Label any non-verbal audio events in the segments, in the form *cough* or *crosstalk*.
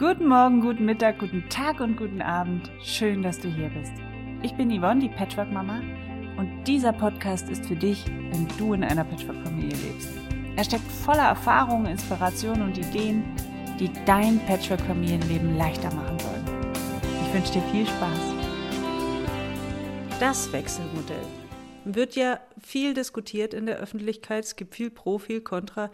Guten Morgen, guten Mittag, guten Tag und guten Abend. Schön, dass du hier bist. Ich bin Yvonne, die Patchwork-Mama, und dieser Podcast ist für dich, wenn du in einer Patchwork-Familie lebst. Er steckt voller Erfahrungen, Inspirationen und Ideen, die dein Patchwork-Familienleben leichter machen sollen. Ich wünsche dir viel Spaß. Das Wechselmodell wird ja viel diskutiert in der Öffentlichkeit. Es gibt viel Pro, viel Contra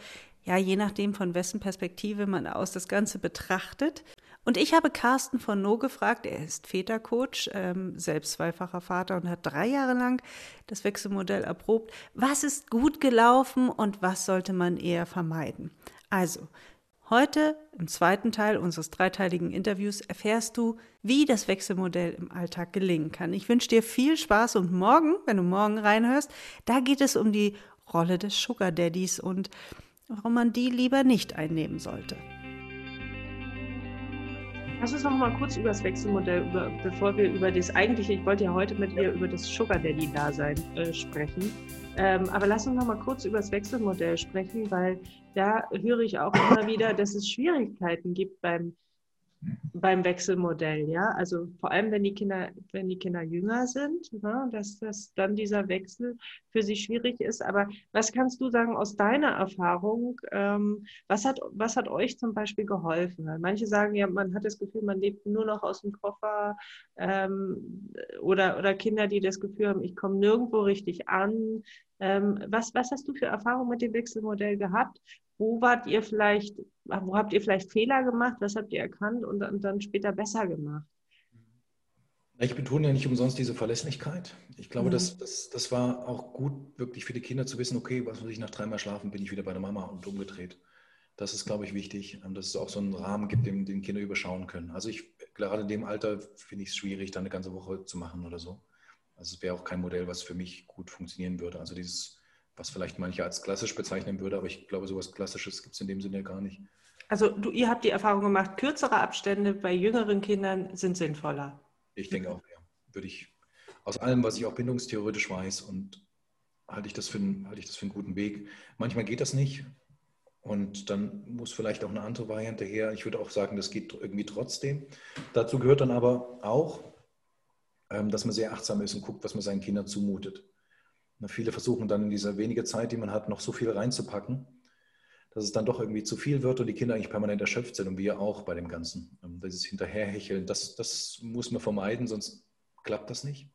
ja, je nachdem, von wessen Perspektive man aus das Ganze betrachtet. Und ich habe Carsten von No gefragt, er ist Vätercoach, ähm, selbst zweifacher Vater und hat drei Jahre lang das Wechselmodell erprobt. Was ist gut gelaufen und was sollte man eher vermeiden? Also, heute im zweiten Teil unseres dreiteiligen Interviews erfährst du, wie das Wechselmodell im Alltag gelingen kann. Ich wünsche dir viel Spaß und morgen, wenn du morgen reinhörst, da geht es um die Rolle des Sugar Daddies und warum man die lieber nicht einnehmen sollte. Lass uns noch mal kurz über das Wechselmodell, über, bevor wir über das eigentliche, ich wollte ja heute mit ihr über das Sugar Daddy-Dasein äh, sprechen. Ähm, aber lass uns noch mal kurz über das Wechselmodell sprechen, weil da höre ich auch immer wieder, dass es Schwierigkeiten gibt beim beim Wechselmodell, ja. Also vor allem, wenn die Kinder, wenn die Kinder jünger sind, ne, dass, dass dann dieser Wechsel für sie schwierig ist. Aber was kannst du sagen aus deiner Erfahrung? Ähm, was, hat, was hat euch zum Beispiel geholfen? Manche sagen ja, man hat das Gefühl, man lebt nur noch aus dem Koffer ähm, oder, oder Kinder, die das Gefühl haben, ich komme nirgendwo richtig an. Ähm, was, was hast du für Erfahrungen mit dem Wechselmodell gehabt? Wo wart ihr vielleicht, wo habt ihr vielleicht Fehler gemacht? Was habt ihr erkannt und dann, dann später besser gemacht? Ich betone ja nicht umsonst diese Verlässlichkeit. Ich glaube, mhm. das, das, das war auch gut, wirklich für die Kinder zu wissen, okay, was muss ich nach dreimal schlafen, bin ich wieder bei der Mama und umgedreht. Das ist, glaube ich, wichtig, ähm, dass es auch so einen Rahmen gibt, den, den Kinder überschauen können. Also ich, gerade in dem Alter finde ich es schwierig, da eine ganze Woche zu machen oder so. Also es wäre auch kein Modell, was für mich gut funktionieren würde. Also dieses, was vielleicht manche als klassisch bezeichnen würde, aber ich glaube, sowas Klassisches gibt es in dem Sinne gar nicht. Also du, ihr habt die Erfahrung gemacht, kürzere Abstände bei jüngeren Kindern sind sinnvoller. Ich denke auch, ja. Würde ich aus allem, was ich auch bindungstheoretisch weiß und halte ich das für, halte ich das für einen guten Weg. Manchmal geht das nicht und dann muss vielleicht auch eine andere Variante her. Ich würde auch sagen, das geht irgendwie trotzdem. Dazu gehört dann aber auch, dass man sehr achtsam ist und guckt, was man seinen Kindern zumutet. Viele versuchen dann in dieser wenigen Zeit, die man hat, noch so viel reinzupacken, dass es dann doch irgendwie zu viel wird und die Kinder eigentlich permanent erschöpft sind und wir auch bei dem Ganzen. Ähm, dieses Hinterherhecheln, das, das muss man vermeiden, sonst klappt das nicht.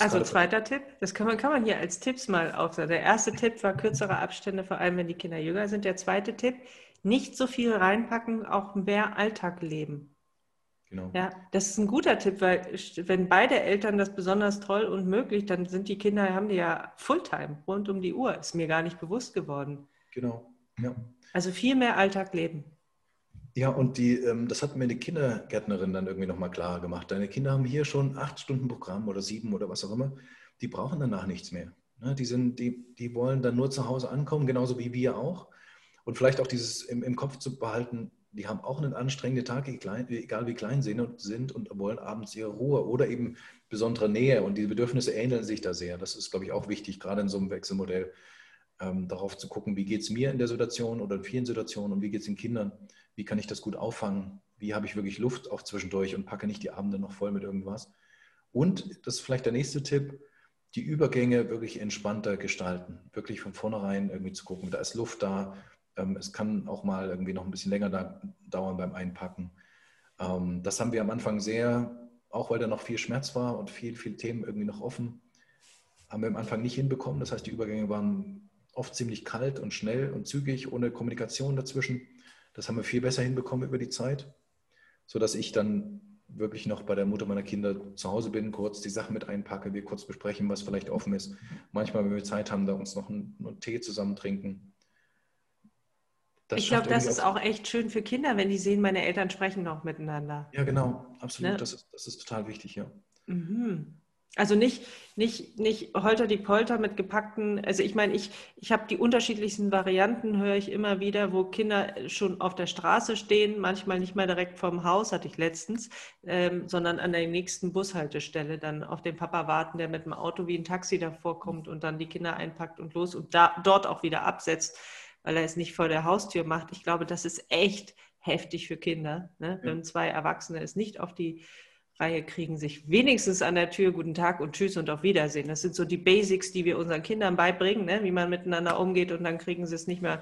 Also zweiter Tipp, das kann man, kann man hier als Tipps mal aufsagen. Der erste Tipp war kürzere Abstände, vor allem wenn die Kinder jünger sind. Der zweite Tipp, nicht so viel reinpacken, auch mehr Alltag leben. Genau. Ja, das ist ein guter Tipp, weil wenn beide Eltern das besonders toll und möglich, dann sind die Kinder, haben die ja Fulltime, rund um die Uhr. Ist mir gar nicht bewusst geworden. Genau, ja. Also viel mehr Alltag leben. Ja, und die, ähm, das hat mir die Kindergärtnerin dann irgendwie nochmal klar gemacht. Deine Kinder haben hier schon acht Stunden Programm oder sieben oder was auch immer. Die brauchen danach nichts mehr. Ne, die, sind, die, die wollen dann nur zu Hause ankommen, genauso wie wir auch. Und vielleicht auch dieses im, im Kopf zu behalten, die haben auch einen anstrengenden Tag, egal wie klein sie sind und wollen abends ihre Ruhe oder eben besondere Nähe. Und die Bedürfnisse ähneln sich da sehr. Das ist, glaube ich, auch wichtig, gerade in so einem Wechselmodell, ähm, darauf zu gucken, wie geht es mir in der Situation oder in vielen Situationen und wie geht es den Kindern. Wie kann ich das gut auffangen? Wie habe ich wirklich Luft auch zwischendurch und packe nicht die Abende noch voll mit irgendwas? Und das ist vielleicht der nächste Tipp, die Übergänge wirklich entspannter gestalten. Wirklich von vornherein irgendwie zu gucken, da ist Luft da, es kann auch mal irgendwie noch ein bisschen länger da, dauern beim Einpacken. Ähm, das haben wir am Anfang sehr, auch weil da noch viel Schmerz war und viel, viel Themen irgendwie noch offen, haben wir am Anfang nicht hinbekommen. Das heißt, die Übergänge waren oft ziemlich kalt und schnell und zügig, ohne Kommunikation dazwischen. Das haben wir viel besser hinbekommen über die Zeit, sodass ich dann wirklich noch bei der Mutter meiner Kinder zu Hause bin, kurz die Sachen mit einpacke, wir kurz besprechen, was vielleicht offen ist. Manchmal, wenn wir Zeit haben, da uns noch einen, einen Tee zusammen trinken das ich glaube, das ist auch echt schön für Kinder, wenn die sehen, meine Eltern sprechen noch miteinander. Ja, genau, absolut. Ne? Das, ist, das ist total wichtig, ja. Mhm. Also nicht, nicht, nicht holter die Polter mit gepackten, also ich meine, ich, ich habe die unterschiedlichsten Varianten, höre ich immer wieder, wo Kinder schon auf der Straße stehen, manchmal nicht mehr direkt vorm Haus, hatte ich letztens, ähm, sondern an der nächsten Bushaltestelle dann auf den Papa warten, der mit dem Auto wie ein Taxi davor kommt und dann die Kinder einpackt und los und da, dort auch wieder absetzt weil er es nicht vor der Haustür macht. Ich glaube, das ist echt heftig für Kinder. Ne? Ja. Wenn zwei Erwachsene es nicht auf die Reihe kriegen, sich wenigstens an der Tür Guten Tag und Tschüss und auf Wiedersehen. Das sind so die Basics, die wir unseren Kindern beibringen, ne? wie man miteinander umgeht und dann kriegen sie es nicht mehr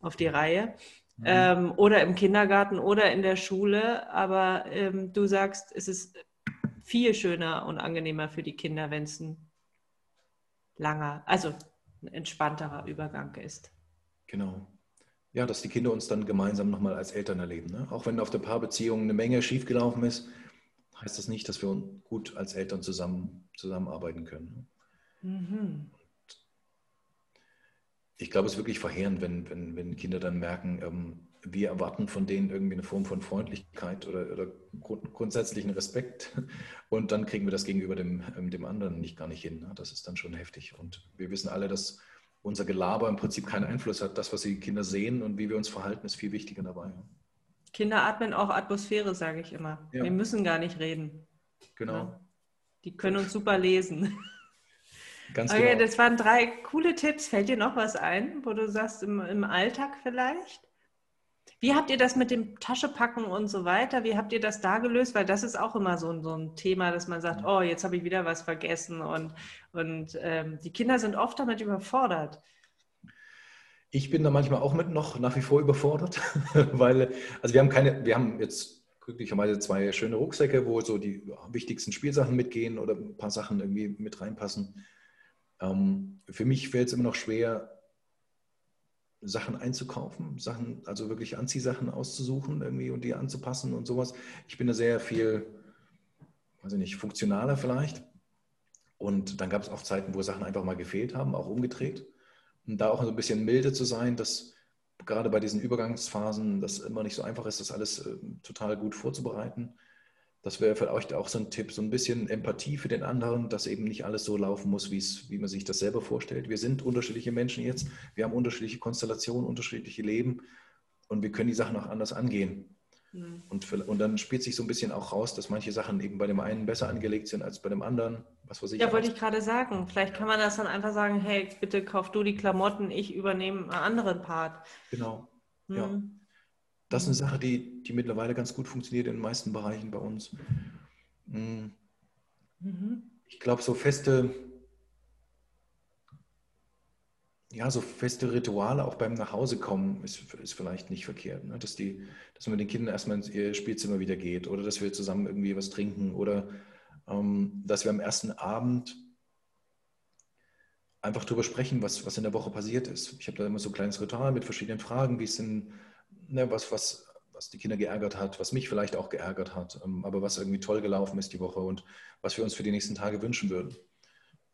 auf die Reihe. Mhm. Ähm, oder im Kindergarten oder in der Schule. Aber ähm, du sagst, es ist viel schöner und angenehmer für die Kinder, wenn es ein langer, also ein entspannterer Übergang ist. Genau. Ja, dass die Kinder uns dann gemeinsam nochmal als Eltern erleben. Ne? Auch wenn auf der Paarbeziehung eine Menge schiefgelaufen ist, heißt das nicht, dass wir gut als Eltern zusammen, zusammenarbeiten können. Ne? Mhm. Ich glaube, es ist wirklich verheerend, wenn, wenn, wenn Kinder dann merken, ähm, wir erwarten von denen irgendwie eine Form von Freundlichkeit oder, oder grund, grundsätzlichen Respekt *laughs* und dann kriegen wir das gegenüber dem, ähm, dem anderen nicht gar nicht hin. Ne? Das ist dann schon heftig. Und wir wissen alle, dass unser Gelaber im Prinzip keinen Einfluss hat. Das, was die Kinder sehen und wie wir uns verhalten, ist viel wichtiger dabei. Kinder atmen auch Atmosphäre, sage ich immer. Ja. Wir müssen gar nicht reden. Genau. Ja. Die können uns super lesen. *laughs* Ganz okay, genau. das waren drei coole Tipps. Fällt dir noch was ein, wo du sagst, im, im Alltag vielleicht? Wie habt ihr das mit dem Taschepacken und so weiter? Wie habt ihr das da gelöst? Weil das ist auch immer so ein, so ein Thema, dass man sagt, oh, jetzt habe ich wieder was vergessen und, und ähm, die Kinder sind oft damit überfordert. Ich bin da manchmal auch mit noch nach wie vor überfordert, *laughs* weil, also wir haben keine, wir haben jetzt glücklicherweise zwei schöne Rucksäcke, wo so die wichtigsten Spielsachen mitgehen oder ein paar Sachen irgendwie mit reinpassen. Ähm, für mich fällt es immer noch schwer, Sachen einzukaufen, Sachen, also wirklich Anziehsachen auszusuchen irgendwie und die anzupassen und sowas. Ich bin da sehr viel, weiß ich nicht, funktionaler vielleicht. Und dann gab es auch Zeiten, wo Sachen einfach mal gefehlt haben, auch umgedreht. Und da auch so ein bisschen milde zu sein, dass gerade bei diesen Übergangsphasen das immer nicht so einfach ist, das alles äh, total gut vorzubereiten. Das wäre vielleicht auch so ein Tipp, so ein bisschen Empathie für den anderen, dass eben nicht alles so laufen muss, wie man sich das selber vorstellt. Wir sind unterschiedliche Menschen jetzt, wir haben unterschiedliche Konstellationen, unterschiedliche Leben und wir können die Sachen auch anders angehen. Mhm. Und, für, und dann spielt sich so ein bisschen auch raus, dass manche Sachen eben bei dem einen besser angelegt sind als bei dem anderen. Was weiß ich. Ja, wollte ich gerade sagen. Vielleicht kann man das dann einfach sagen, hey, bitte kauf du die Klamotten, ich übernehme einen anderen Part. Genau. Mhm. Ja. Das ist eine Sache, die, die mittlerweile ganz gut funktioniert in den meisten Bereichen bei uns. Mhm. Ich glaube, so feste ja, so feste Rituale auch beim Nachhausekommen ist, ist vielleicht nicht verkehrt. Ne? Dass, die, dass man mit den Kindern erstmal ins Spielzimmer wieder geht oder dass wir zusammen irgendwie was trinken oder ähm, dass wir am ersten Abend einfach darüber sprechen, was, was in der Woche passiert ist. Ich habe da immer so ein kleines Ritual mit verschiedenen Fragen, wie es denn, ne, was, was, was die Kinder geärgert hat, was mich vielleicht auch geärgert hat, ähm, aber was irgendwie toll gelaufen ist die Woche und was wir uns für die nächsten Tage wünschen würden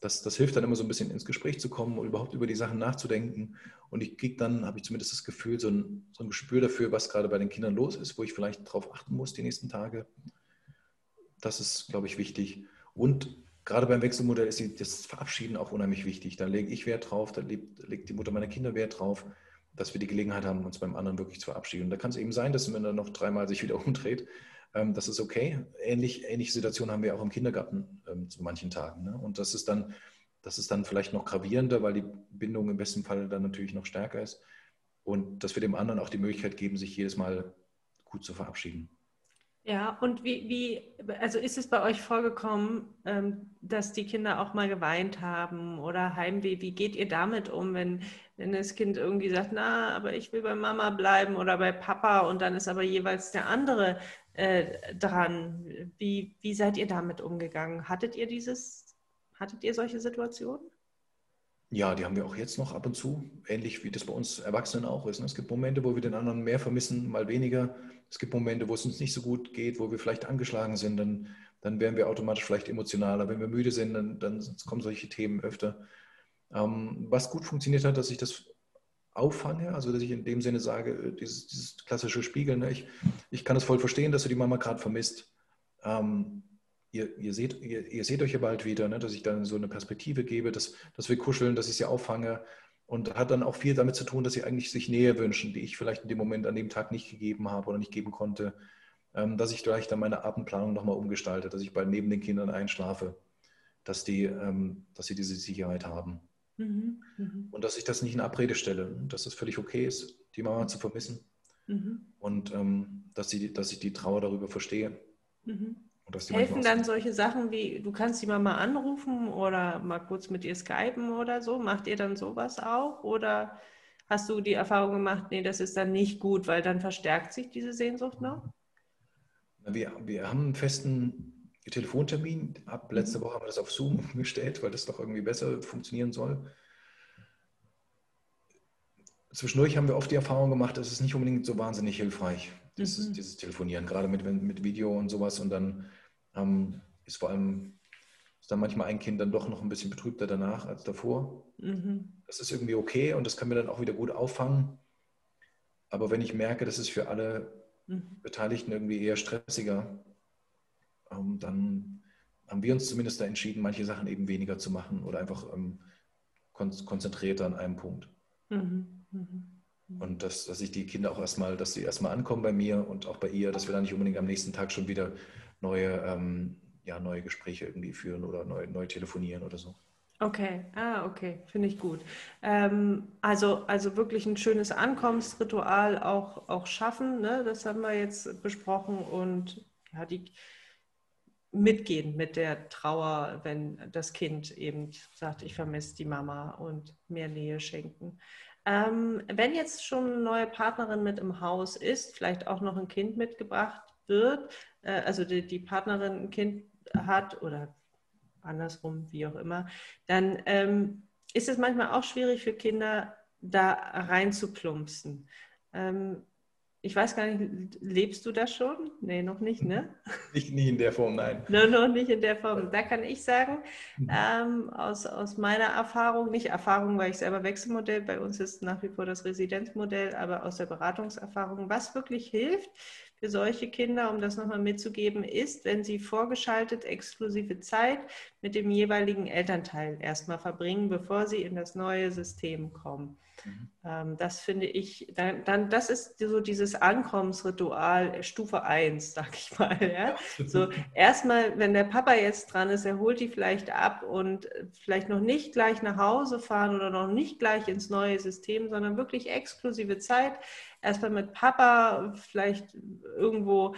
das, das hilft dann immer so ein bisschen ins Gespräch zu kommen und überhaupt über die Sachen nachzudenken. Und ich kriege dann, habe ich zumindest das Gefühl, so ein, so ein Gespür dafür, was gerade bei den Kindern los ist, wo ich vielleicht darauf achten muss die nächsten Tage. Das ist, glaube ich, wichtig. Und gerade beim Wechselmodell ist das Verabschieden auch unheimlich wichtig. Da lege ich Wert drauf, da legt die Mutter meiner Kinder Wert drauf, dass wir die Gelegenheit haben, uns beim anderen wirklich zu verabschieden. Und da kann es eben sein, dass wenn er noch dreimal sich wieder *laughs* umdreht, ähm, das ist okay. Ähnlich, ähnliche Situationen haben wir auch im Kindergarten ähm, zu manchen Tagen. Ne? Und das ist dann, das ist dann vielleicht noch gravierender, weil die Bindung im besten Fall dann natürlich noch stärker ist. Und dass wir dem anderen auch die Möglichkeit geben, sich jedes Mal gut zu verabschieden. Ja, und wie, wie, also ist es bei euch vorgekommen, ähm, dass die Kinder auch mal geweint haben oder Heimweh? Wie geht ihr damit um, wenn, wenn das Kind irgendwie sagt, na, aber ich will bei Mama bleiben oder bei Papa und dann ist aber jeweils der andere äh, dran? Wie, wie seid ihr damit umgegangen? Hattet ihr dieses, hattet ihr solche Situationen? Ja, die haben wir auch jetzt noch ab und zu, ähnlich wie das bei uns Erwachsenen auch ist. Es gibt Momente, wo wir den anderen mehr vermissen, mal weniger. Es gibt Momente, wo es uns nicht so gut geht, wo wir vielleicht angeschlagen sind, dann, dann werden wir automatisch vielleicht emotionaler. Wenn wir müde sind, dann, dann kommen solche Themen öfter. Ähm, was gut funktioniert hat, dass ich das auffange, also dass ich in dem Sinne sage, äh, dieses, dieses klassische Spiegeln, ne? ich, ich kann es voll verstehen, dass du die Mama gerade vermisst. Ähm, ihr, ihr, seht, ihr, ihr, seht euch ja bald wieder, ne? dass ich dann so eine Perspektive gebe, dass, dass wir kuscheln, dass ich sie auffange. Und hat dann auch viel damit zu tun, dass sie eigentlich sich Nähe wünschen, die ich vielleicht in dem Moment an dem Tag nicht gegeben habe oder nicht geben konnte. Ähm, dass ich vielleicht dann meine Abendplanung nochmal umgestalte, dass ich bald neben den Kindern einschlafe, dass, die, ähm, dass sie diese Sicherheit haben. Mhm, mhm. Und dass ich das nicht in Abrede stelle, dass es völlig okay ist, die Mama zu vermissen. mhm. und ähm, dass, sie, dass ich die Trauer darüber verstehe. Helfen dann solche Sachen wie, du kannst die Mama anrufen oder mal kurz mit ihr skypen oder so? Macht ihr dann sowas auch? Oder hast du die Erfahrung gemacht, nee, das ist dann nicht gut, weil dann verstärkt sich diese Sehnsucht noch? Wir, wir haben einen festen Telefontermin. Ab letzter mhm. Woche haben wir das auf Zoom *laughs* umgestellt, weil das doch irgendwie besser funktionieren soll. Zwischendurch haben wir oft die Erfahrung gemacht, es ist nicht unbedingt so wahnsinnig hilfreich, dieses, mhm. dieses Telefonieren, gerade mit, mit Video und sowas. Und dann ähm, ist vor allem ist dann manchmal ein Kind dann doch noch ein bisschen betrübter danach als davor. Mhm. Das ist irgendwie okay und das können wir dann auch wieder gut auffangen. Aber wenn ich merke, das ist für alle mhm. Beteiligten irgendwie eher stressiger, ähm, dann haben wir uns zumindest da entschieden, manche Sachen eben weniger zu machen oder einfach ähm, konzentrierter an einem Punkt. Mhm. Und dass, dass ich die Kinder auch erstmal, dass sie erstmal ankommen bei mir und auch bei ihr, dass wir dann nicht unbedingt am nächsten Tag schon wieder neue, ähm, ja, neue Gespräche irgendwie führen oder neu, neu telefonieren oder so. Okay, ah, okay, finde ich gut. Ähm, also, also wirklich ein schönes Ankommensritual auch, auch schaffen, ne? das haben wir jetzt besprochen und ja, die mitgehen mit der Trauer, wenn das Kind eben sagt, ich vermisse die Mama und mehr Nähe schenken. Ähm, wenn jetzt schon eine neue Partnerin mit im Haus ist, vielleicht auch noch ein Kind mitgebracht wird, äh, also die, die, Partnerin ein Kind hat oder andersrum, wie auch immer, dann ähm, ist es manchmal auch schwierig für Kinder, da reinzuplumpsen. Ähm, ich weiß gar nicht, lebst du das schon? Nee, noch nicht, ne? *laughs* Nicht, nicht in der Form, nein. no, noch nicht in der Form. Da kann ich sagen, mhm. ähm, aus, aus meiner Erfahrung, nicht Erfahrung, weil ich selber Wechselmodell, bei uns ist nach wie vor das Residenzmodell, aber aus der Beratungserfahrung, was wirklich hilft für solche Kinder, um das nochmal mitzugeben, ist, wenn sie vorgeschaltet exklusive Zeit mit dem jeweiligen Elternteil erstmal verbringen, bevor sie in das neue System kommen. Mhm. Ähm, das finde ich, dann, dann, das ist so dieses Ankommensritual äh, Stufe 1, *laughs* sag ich mal. Ja? So erstmal, wenn der Papa jetzt dran ist, er holt die vielleicht ab und äh, vielleicht noch nicht gleich nach Hause fahren oder noch nicht gleich ins neue System, sondern wirklich exklusive Zeit. Erstmal mit Papa vielleicht irgendwo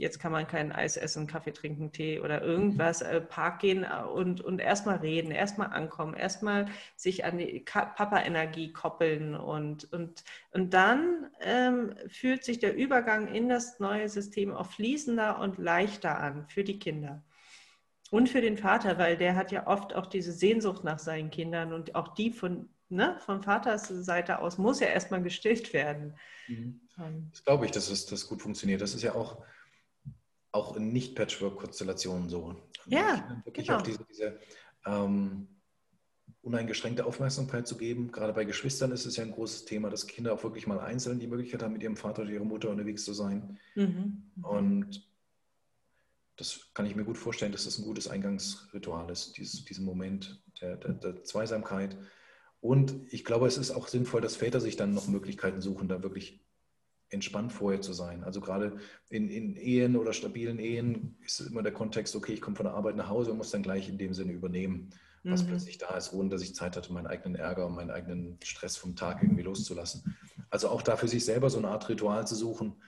jetzt kann man kein Eis essen, Kaffee trinken, Tee oder irgendwas, äh, Park gehen äh, und, und erstmal reden, erstmal ankommen, erstmal sich an die Papa-Energie koppeln und, und, und dann ähm, fühlt sich der Übergang in das neue System auch fließender und leichter an für die Kinder. Und für den Vater, weil der hat ja oft auch diese Sehnsucht nach seinen Kindern und auch die von, ne, von Vaters Seite aus muss ja erstmal gestillt werden. Mhm. Ähm. Das glaube ich, dass es das gut funktioniert. Das ist ja auch auch in Nicht-Patchwork-Konstellationen so. Ja, wirklich genau. auch diese, diese ähm, uneingeschränkte Aufmerksamkeit zu geben. Gerade bei Geschwistern ist es ja ein großes Thema, dass Kinder auch wirklich mal einzeln die Möglichkeit haben, mit ihrem Vater oder ihrer Mutter unterwegs zu sein. Mhm. Und das kann ich mir gut vorstellen, dass das ein gutes Eingangsritual ist, dieses, diesen Moment der, der, der Zweisamkeit. Und ich glaube, es ist auch sinnvoll, dass Väter sich dann noch Möglichkeiten suchen, da wirklich entspannt vorher zu sein. Also gerade in, in, Ehen oder stabilen Ehen ist immer der Kontext, okay, ich komme von der Arbeit nach Hause und muss dann gleich in dem Sinne übernehmen, was mhm. plötzlich da ist, ohne dass ich Zeit hatte, meinen eigenen Ärger und meinen eigenen Stress vom Tag irgendwie loszulassen. Also auch da für sich selber so eine Art Ritual zu suchen,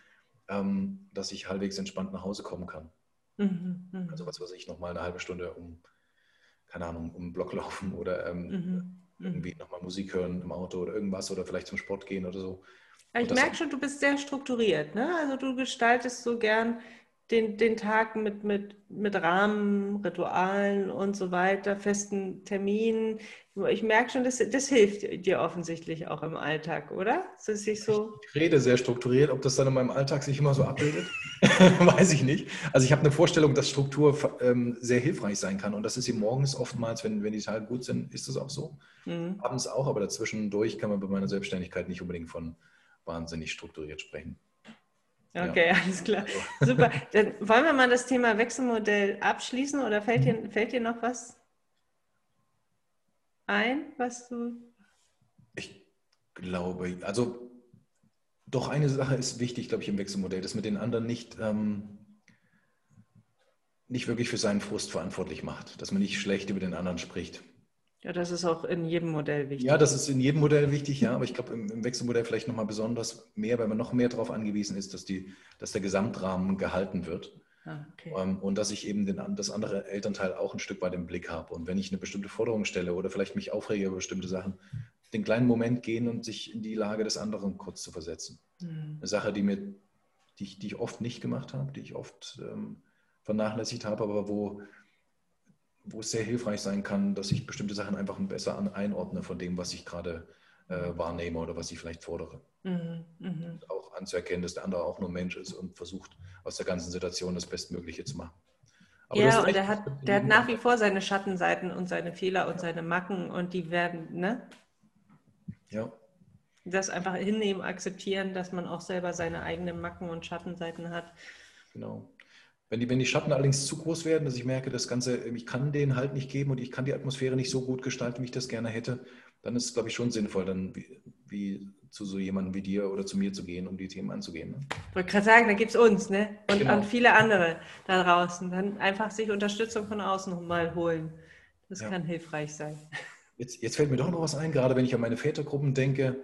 ähm, dass ich halbwegs entspannt nach Hause kommen kann. Mhm. Mhm. Also was weiß ich, nochmal eine halbe Stunde um, keine Ahnung, um den Block laufen oder ähm, mhm. mhm. irgendwie nochmal Musik hören im Auto oder irgendwas oder vielleicht zum Sport gehen oder so. Ich merke schon, du bist sehr strukturiert. Ne? Also du gestaltest so gern den, den Tag mit, mit, mit Rahmen, Ritualen und so weiter, festen Terminen. Ich merke schon, das, das hilft dir offensichtlich auch im Alltag, oder? Ist so ich rede sehr strukturiert. Ob das dann in meinem Alltag sich immer so abbildet, *laughs* weiß ich nicht. Also ich habe eine Vorstellung, dass Struktur ähm, sehr hilfreich sein kann. Und das ist sie morgens oftmals, wenn, wenn die Tage gut sind, ist das auch so. Mhm. Abends auch, aber dazwischendurch kann man bei meiner Selbstständigkeit nicht unbedingt von wahnsinnig strukturiert sprechen. Okay, ja. alles klar. Super. Dann wollen wir mal das Thema Wechselmodell abschließen oder fällt dir, fällt dir noch was ein, was du. Ich glaube, also doch eine Sache ist wichtig, glaube ich, im Wechselmodell, dass man den anderen nicht, ähm, nicht wirklich für seinen Frust verantwortlich macht, dass man nicht schlecht über den anderen spricht. Ja, das ist auch in jedem Modell wichtig. Ja, das ist in jedem Modell wichtig, ja, aber ich glaube im, im, Wechselmodell vielleicht nochmal besonders mehr, weil man noch mehr darauf angewiesen ist, dass, die, dass der Gesamtrahmen gehalten wird. Ah, okay. ähm, und dass ich eben den, das andere Elternteil auch ein Stück weit im Blick habe. Und wenn ich eine bestimmte Forderung stelle oder vielleicht mich aufrege über bestimmte Sachen, den kleinen Moment gehen und sich in die Lage des anderen kurz zu versetzen. Mhm. Eine Sache, die, mir, die, ich, die ich oft nicht gemacht habe, die ich oft ähm, vernachlässigt habe, aber wo wo es sehr hilfreich sein kann, dass ich bestimmte Sachen einfach besser einordne von dem, was ich gerade äh, wahrnehme oder was ich vielleicht fordere. Mhm, mh. Auch anzuerkennen, dass der andere auch nur Mensch ist und versucht, aus der ganzen Situation das Bestmögliche zu machen. Aber ja, und er hat, der hat nach wie vor seine Schattenseiten und seine Fehler und seine Macken und die werden, ne? Ja. Das einfach hinnehmen, akzeptieren, dass man auch selber seine eigenen Macken und Schattenseiten hat. Genau. Wenn die, wenn die Schatten allerdings zu groß werden, dass ich merke, das Ganze, ich kann den halt nicht geben und ich kann die Atmosphäre nicht so gut gestalten, wie ich das gerne hätte, dann ist es, glaube ich, schon sinnvoll, dann wie, wie zu so jemandem wie dir oder zu mir zu gehen, um die Themen anzugehen. Ne? Ich wollte gerade sagen, da gibt es uns ne? und, genau. und, viele andere da draußen. Dann einfach sich Unterstützung von außen mal holen. Das ja. kann hilfreich sein. Jetzt, jetzt fällt mir doch noch was ein, gerade wenn ich an meine Vätergruppen denke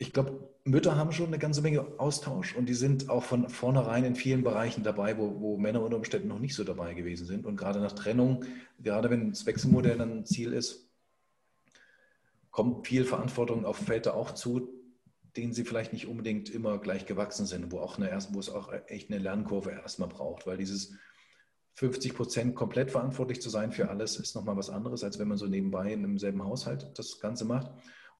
ich glaube, Mütter haben schon eine ganze Menge Austausch und die sind auch von vornherein in vielen Bereichen dabei, wo, wo Männer unter Umständen noch nicht so dabei gewesen sind. Und gerade nach Trennung, gerade wenn das Wechselmodell dann Ziel ist, kommt viel Verantwortung auf Väter auch zu, denen sie vielleicht nicht unbedingt immer gleich gewachsen sind, wo, auch eine, wo es auch echt eine Lernkurve erstmal braucht, weil dieses 50 Prozent komplett verantwortlich zu sein für alles ist nochmal was anderes, als wenn man so nebenbei in einem selben Haushalt das Ganze macht.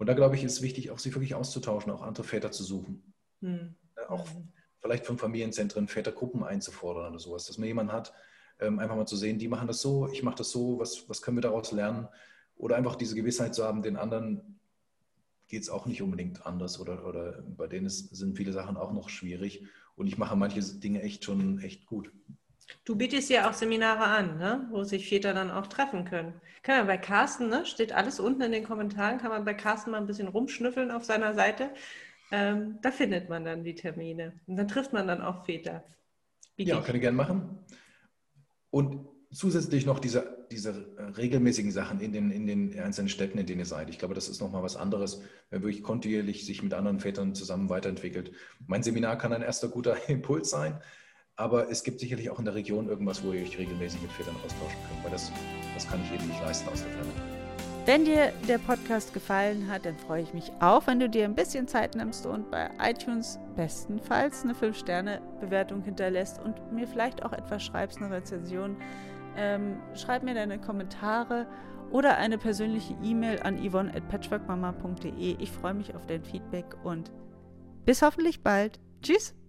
Und da glaube ich, ist es wichtig, auch sich wirklich auszutauschen, auch andere Väter zu suchen. Mhm. Auch hm. vielleicht von Familienzentren Vätergruppen einzufordern oder sowas, dass man jemanden hat, ähm, einfach mal zu sehen, die machen das so, ich mache das so, was, was können wir daraus lernen? Oder einfach diese Gewissheit zu haben, den anderen geht es auch nicht unbedingt anders oder, oder bei denen ist, sind viele Sachen auch noch schwierig und ich mache manche Dinge echt schon echt gut. Du bietest ja auch Seminare an, ne? wo sich Väter dann auch treffen können. Kann man bei Carsten, ne? steht alles unten in den Kommentaren, kann man bei Carsten mal ein bisschen rumschnüffeln auf seiner Seite. Ähm, da findet man dann die Termine. Und dann trifft man dann auch Väter. Biete ja, kann ich gerne machen. Und zusätzlich noch diese, diese regelmäßigen Sachen in den, in den einzelnen Städten, in denen ihr seid. Ich glaube, das ist nochmal was anderes, wenn wirklich kontinuierlich sich mit anderen Vätern zusammen weiterentwickelt. Mein Seminar kann ein erster guter *laughs* Impuls sein. Aber es gibt sicherlich auch in der Region irgendwas, wo ihr euch regelmäßig mit Vätern austauschen könnt, weil das, das kann ich eben nicht leisten aus der Ferne. Wenn dir der Podcast gefallen hat, dann freue ich mich auch, wenn du dir ein bisschen Zeit nimmst und bei iTunes bestenfalls eine 5-Sterne-Bewertung hinterlässt und mir vielleicht auch etwas schreibst, eine Rezension. Ähm, schreib mir deine Kommentare oder eine persönliche E-Mail an yvonne at patchworkmama.de. Ich freue mich auf dein Feedback und bis hoffentlich bald. Tschüss!